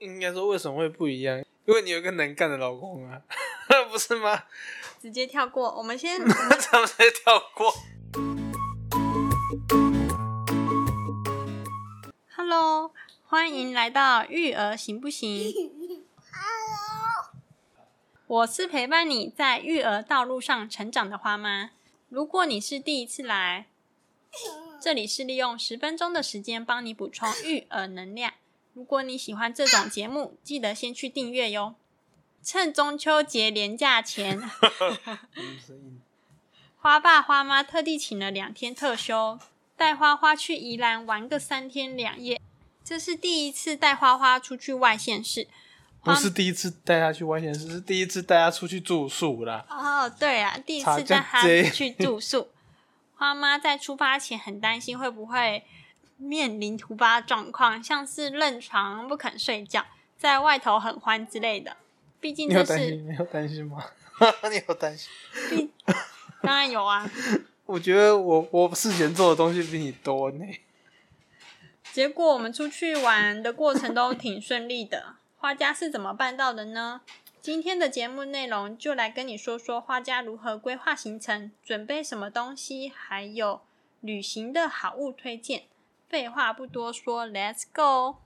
应该说为什么会不一样？因为你有一个能干的老公啊，不是吗？直接跳过。我们先，直接跳过？Hello，欢迎来到育儿行不行？Hello，？我是陪伴你在育儿道路上成长的花妈。如果你是第一次来，这里是利用十分钟的时间帮你补充育儿能量。如果你喜欢这种节目，记得先去订阅哟。趁中秋节连假前，花爸花妈特地请了两天特休，带花花去宜兰玩个三天两夜。这是第一次带花花出去外县市。不是第一次带他去外县市，是第一次带他出去住宿啦。哦，对啊，第一次带他去住宿。花妈在出发前很担心会不会面临突发状况，像是认床不肯睡觉，在外头很欢之类的。毕竟这是你有担心吗？你有担心？当然有啊。我觉得我我事前做的东西比你多呢。结果我们出去玩的过程都挺顺利的。花家是怎么办到的呢？今天的节目内容就来跟你说说花家如何规划行程、准备什么东西，还有旅行的好物推荐。废话不多说，Let's go！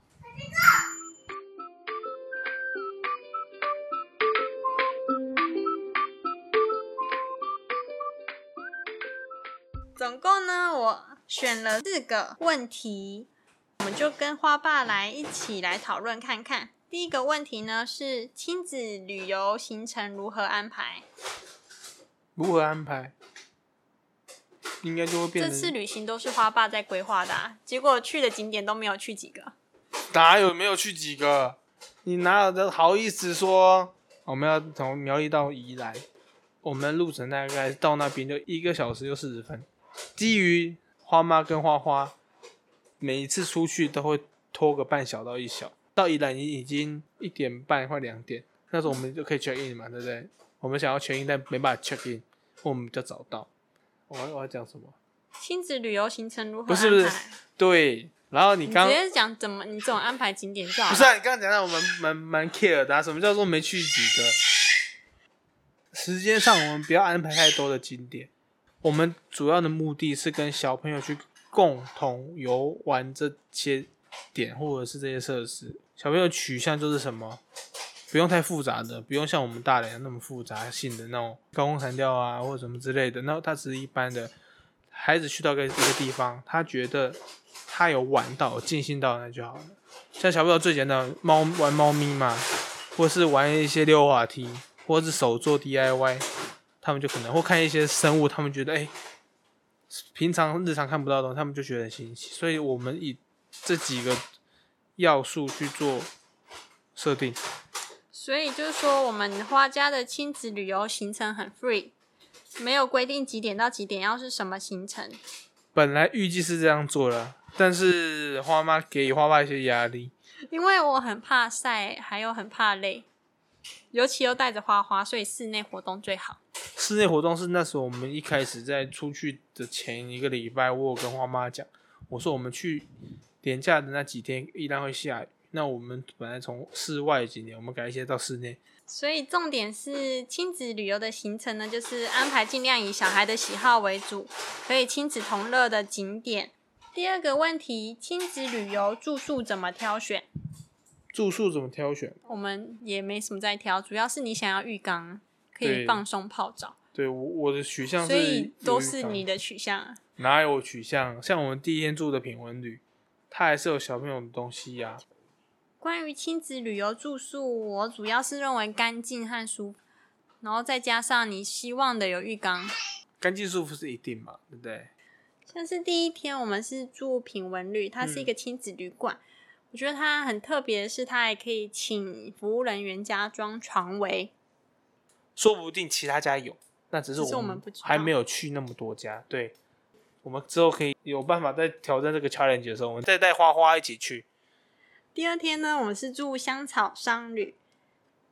总共呢，我选了四个问题，我们就跟花爸来一起来讨论看看。第一个问题呢是亲子旅游行程如何安排？如何安排？应该就会变这次旅行都是花爸在规划的、啊，结果去的景点都没有去几个。哪有没有去几个？你哪有的好意思说我们要从苗栗到宜兰？我们路程大概到那边就一个小时又四十分。基于花妈跟花花每一次出去都会拖个半小到一小，到宜兰已已经一点半快两点，那时候我们就可以 check in 嘛，对不对？我们想要 check in，但没办法 check in，我们比较早到。我要我要讲什么？亲子旅游行程如何不是不是安排对，然后你刚你直接讲怎么你怎么安排景点就好了。不是啊，你刚刚讲到我们蛮蛮 care 的、啊，什么叫做没去几个？时间上我们不要安排太多的景点，我们主要的目的是跟小朋友去共同游玩这些点或者是这些设施。小朋友取向就是什么？不用太复杂的，不用像我们大人那么复杂性的那种高空弹跳啊，或者什么之类的。那他只是一般的，孩子去到一个一个地方，他觉得他有玩到、尽兴到那就好了。像小朋友最简单猫玩猫咪嘛，或是玩一些溜滑梯，或是手做 DIY，他们就可能或看一些生物，他们觉得哎、平常日常看不到的东西，他们就觉得很新奇。所以我们以这几个要素去做设定。所以就是说，我们花家的亲子旅游行程很 free，没有规定几点到几点要是什么行程。本来预计是这样做的，但是花妈给花爸一些压力。因为我很怕晒，还有很怕累，尤其又带着花花，所以室内活动最好。室内活动是那时候我们一开始在出去的前一个礼拜，我有跟花妈讲，我说我们去年假的那几天依然会下雨，那我们本来从室外景点，我们改一些到室内。所以重点是亲子旅游的行程呢，就是安排尽量以小孩的喜好为主，可以亲子同乐的景点。第二个问题，亲子旅游住宿怎么挑选？住宿怎么挑选？我们也没什么在挑，主要是你想要浴缸，可以放松泡澡，对我我的取向是所以都是你的取向啊。哪有取向？像我们第一天住的品文旅，它还是有小朋友的东西呀、关于亲子旅游住宿，我主要是认为干净和舒服，然后再加上你希望的有浴缸。干净舒服是一定嘛，对不对？像是第一天我们是住品文旅，它是一个亲子旅馆，我觉得它很特别的是，它还可以请服务人员加装床围。说不定其他家有，那只是我们还没有去那么多家。对，我们之后可以有办法在挑战这个 challenge 的时候，我们再带花花一起去。第二天呢，我们是住香草商旅，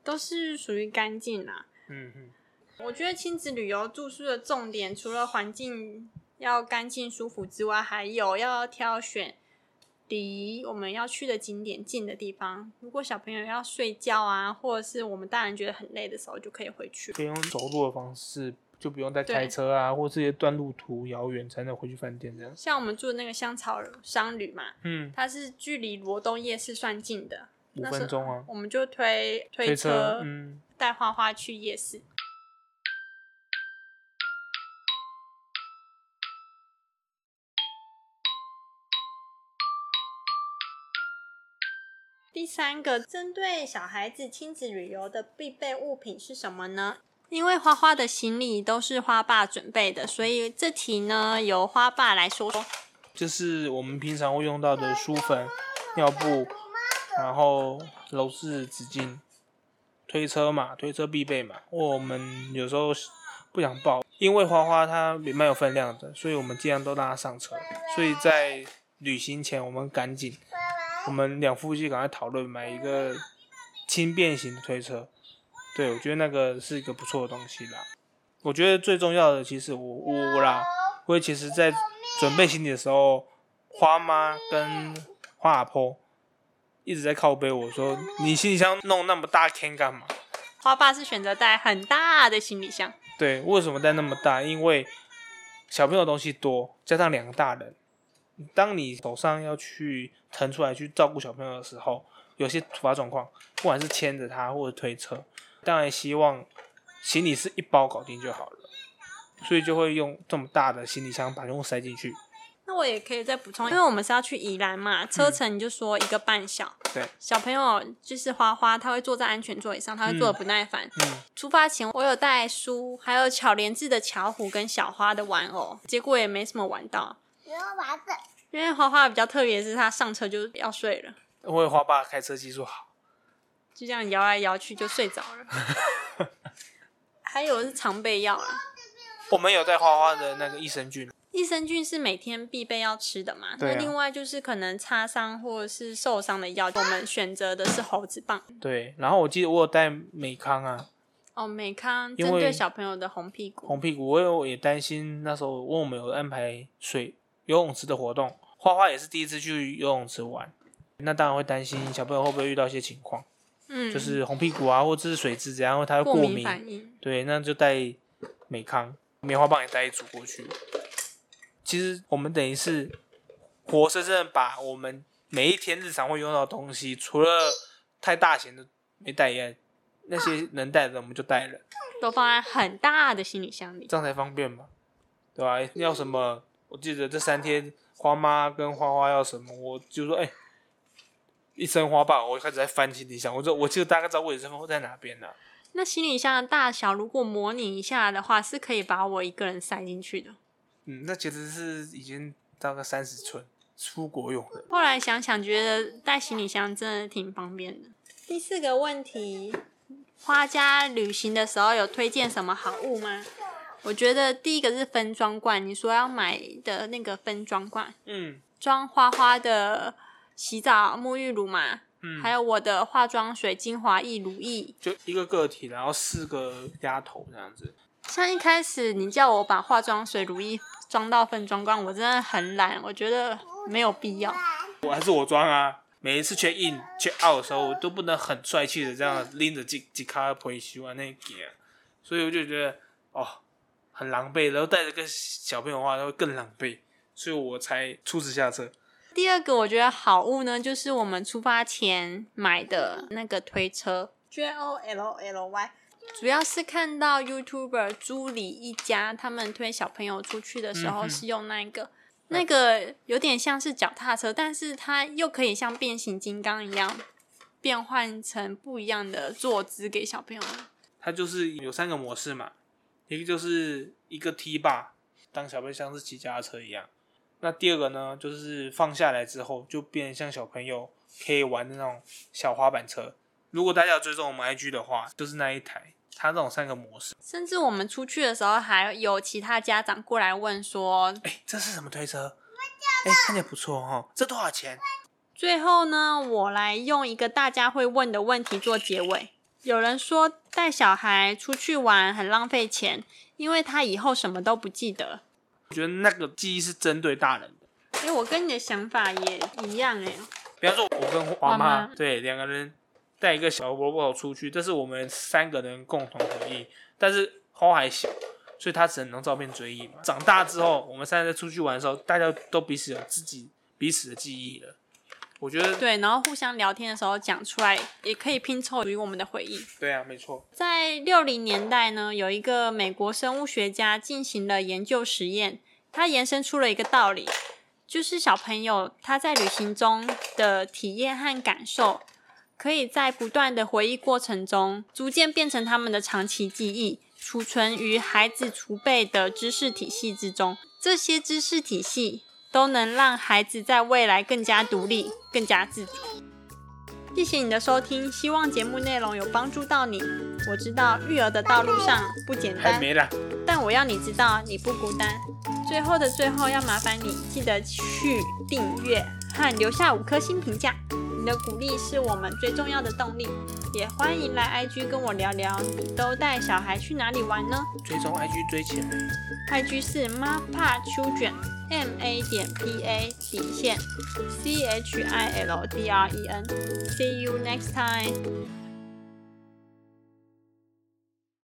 都是属于干净啦。嗯嗯，我觉得亲子旅游住宿的重点，除了环境要干净舒服之外，还有要挑选离我们要去的景点近的地方。如果小朋友要睡觉啊，或者是我们大人觉得很累的时候，就可以回去。可以用走路的方式，就不用再开对车啊，或这些段路途遥远才能回去饭店这样。像我们住的那个香草商旅嘛，嗯，它是距离罗东夜市算近的，五分钟啊，我们就推推推车嗯，带花花去夜市。第三个，针对小孩子亲子旅游的必备物品是什么呢？因为花花的行李都是花爸准备的，所以这题呢由花爸来说说。就是我们平常会用到的书粉、尿布，然后楼式纸巾、推车嘛，推车必备嘛。我们有时候不想抱，因为花花它也蛮有分量的，所以我们尽量都让它上车。所以在旅行前，我们赶紧，我们两夫妻赶快讨论买一个轻便型的推车。对，我觉得那个是一个不错的东西啦。我觉得最重要的，其实我我啦，我其实在准备行李的时候，花妈跟花阿婆一直在靠背我说：“你行李箱弄那么大天干嘛花爸是选择带很大的行李箱，？”对，为什么带那么大？因为小朋友东西多，加上两个大人，当你手上要去腾出来去照顾小朋友的时候，有些突发状况，不管是牵着他或者推车，当然希望行李是一包搞定就好了，所以就会用这么大的行李箱把全部塞进去。那我也可以再补充，因为我们是要去宜兰嘛，车程你就说一个半小。对，小朋友就是花花，他会坐在安全座椅上，他会坐的不耐烦。嗯，出发前我有带书，还有巧莲智的巧虎跟小花的玩偶，结果也没什么玩到。因为花花比较特别，是他上车就要睡了，因为花爸开车技术好。就这样摇来摇去就睡着了。还有是常备药啊，我们有带花花的那个益生菌，益生菌是每天必备要吃的嘛。啊那另外就是可能擦伤或者是受伤的药，我们选择的是猴子棒。对。然后我记得我有带美康啊，哦，美康针对小朋友的红屁股，红屁股，我有也担心那时候，因为我们有安排水游泳池的活动，花花也是第一次去游泳池玩，那当然会担心小朋友会不会遇到一些情况，嗯，就是红屁股啊，或者是水蛭怎样，它会过敏。反应。对，那就带美康棉花棒也带一组过去。其实我们等于是活生生的把我们每一天日常会用到的东西，除了太大型的没带以外，那些能带的我们就带了，都放在很大的行李箱里。这样才方便嘛，对吧？要什么？我记得这三天花妈跟花花要什么，我就说哎、一身花瓣，我就开始在翻行李箱，我就我记得大概知道位置在哪边了、那行李箱的大小，如果模拟一下的话，是可以把我一个人塞进去的。嗯，那其实是已经大概三十寸，出国用的。后来想想，觉得带行李箱真的挺方便的。第四个问题，花家旅行的时候有推荐什么好物吗？我觉得第一个是分装罐，你说要买的那个分装罐，嗯装花花的洗澡沐浴乳嘛，嗯，还有我的化妆水、精华液、乳液。就一个个体，然后四个丫头这样子。像一开始你叫我把化妆水、乳液装到分装罐，我真的很懒，我觉得没有必要。我还是我装啊。每一次 check in check out 的时候，我都不能很帅气的这样拎着几几卡回修啊那件，所以我就觉得哦很狼狈，然后带着个小朋友的话，他会更狼狈，所以我才出此下车。第二个我觉得好物呢，就是我们出发前买的那个推车 J O L L Y，主要是看到 YouTuber 朱里一家他们推小朋友出去的时候是用那个。那个有点像是脚踏车，但是它又可以像变形金刚一样变换成不一样的坐姿给小朋友。它就是有三个模式嘛，一个就是一个 T 把，当小朋友像是骑脚踏车一样。那第二个呢，就是放下来之后就变成像小朋友可以玩的那种小滑板车。如果大家有追踪我们 IG 的话，就是那一台，它这种三个模式。甚至我们出去的时候，还有其他家长过来问说，哎、这是什么推车？哎、看起来不错哦，这多少钱？最后呢，我来用一个大家会问的问题做结尾。有人说带小孩出去玩很浪费钱，因为他以后什么都不记得。我觉得那个记忆是针对大人的，哎，我跟你的想法也一样哎。比方说，我跟花妈对两个人带一个小萝卜出去，这是我们三个人共同回忆。但是花还小，所以他只能照片追忆嘛。长大之后，我们三个出去玩的时候，大家都彼此有自己彼此的记忆了。我觉得对，然后互相聊天的时候讲出来，也可以拼凑于我们的回忆。对啊，没错。在六零年代呢，有一个美国生物学家进行了研究实验，他延伸出了一个道理，就是小朋友他在旅行中的体验和感受，可以在不断的回忆过程中，逐渐变成他们的长期记忆，储存于孩子储备的知识体系之中。这些知识体系。都能让孩子在未来更加独立、更加自主。谢谢你的收听，希望节目内容有帮助到你。我知道育儿的道路上不简单，但我要你知道你不孤单。最后的最后，要麻烦你记得去订阅和留下五颗星评价。你的鼓励是我们最重要的动力。也欢迎来 IG 跟我聊聊，你都带小孩去哪里玩呢？追踪 IG 追起来，IG 是 Mapa Children。M A 点 P A 底线 C H I L D R E N。See you next time.